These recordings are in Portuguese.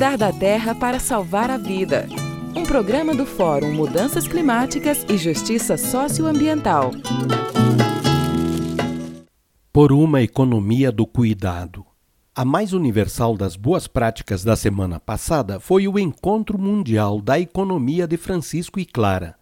Cuidar da terra para salvar a vida. Um programa do Fórum Mudanças Climáticas e Justiça Socioambiental. Por uma economia do cuidado. A mais universal das boas práticas da semana passada foi o Encontro Mundial da Economia de Francisco e Clara.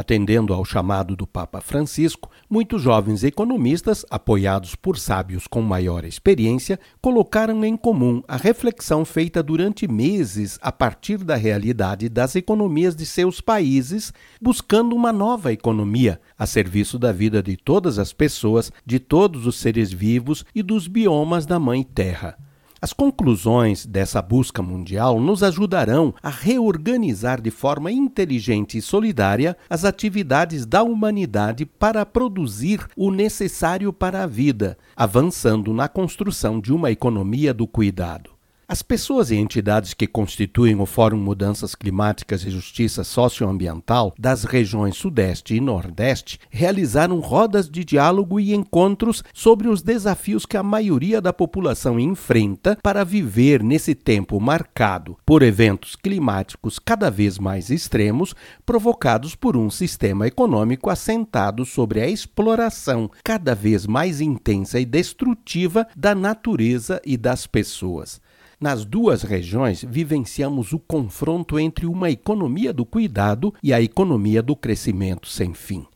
Atendendo ao chamado do Papa Francisco, muitos jovens economistas, apoiados por sábios com maior experiência, colocaram em comum a reflexão feita durante meses a partir da realidade das economias de seus países, buscando uma nova economia a serviço da vida de todas as pessoas, de todos os seres vivos e dos biomas da Mãe Terra. As conclusões dessa busca mundial nos ajudarão a reorganizar de forma inteligente e solidária as atividades da humanidade para produzir o necessário para a vida, avançando na construção de uma economia do cuidado. As pessoas e entidades que constituem o Fórum Mudanças Climáticas e Justiça Socioambiental das regiões Sudeste e Nordeste realizaram rodas de diálogo e encontros sobre os desafios que a maioria da população enfrenta para viver nesse tempo marcado por eventos climáticos cada vez mais extremos, provocados por um sistema econômico assentado sobre a exploração cada vez mais intensa e destrutiva da natureza e das pessoas. Nas duas regiões, vivenciamos o confronto entre uma economia do cuidado e a economia do crescimento sem fim.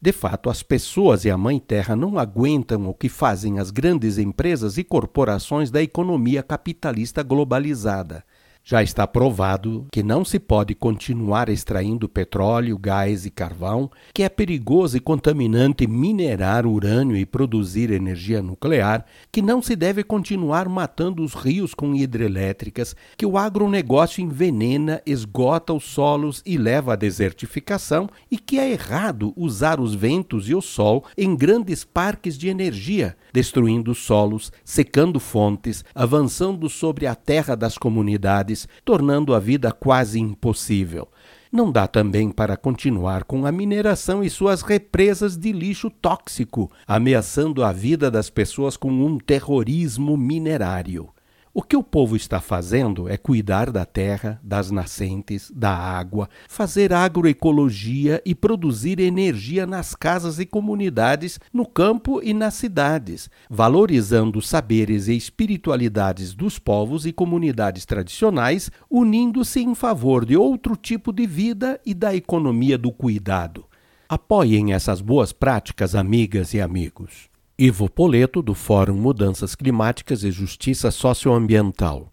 De fato, as pessoas e a Mãe Terra não aguentam o que fazem as grandes empresas e corporações da economia capitalista globalizada. Já está provado que não se pode continuar extraindo petróleo, gás e carvão, que é perigoso e contaminante minerar urânio e produzir energia nuclear, que não se deve continuar matando os rios com hidrelétricas, que o agronegócio envenena, esgota os solos e leva à desertificação, e que é errado usar os ventos e o sol em grandes parques de energia, destruindo solos, secando fontes, avançando sobre a terra das comunidades tornando a vida quase impossível. Não dá também para continuar com a mineração e suas represas de lixo tóxico, ameaçando a vida das pessoas com um terrorismo minerário. O que o povo está fazendo é cuidar da terra, das nascentes, da água, fazer agroecologia e produzir energia nas casas e comunidades, no campo e nas cidades, valorizando saberes e espiritualidades dos povos e comunidades tradicionais, unindo-se em favor de outro tipo de vida e da economia do cuidado. Apoiem essas boas práticas, amigas e amigos. Ivo Poleto, do Fórum Mudanças Climáticas e Justiça Socioambiental.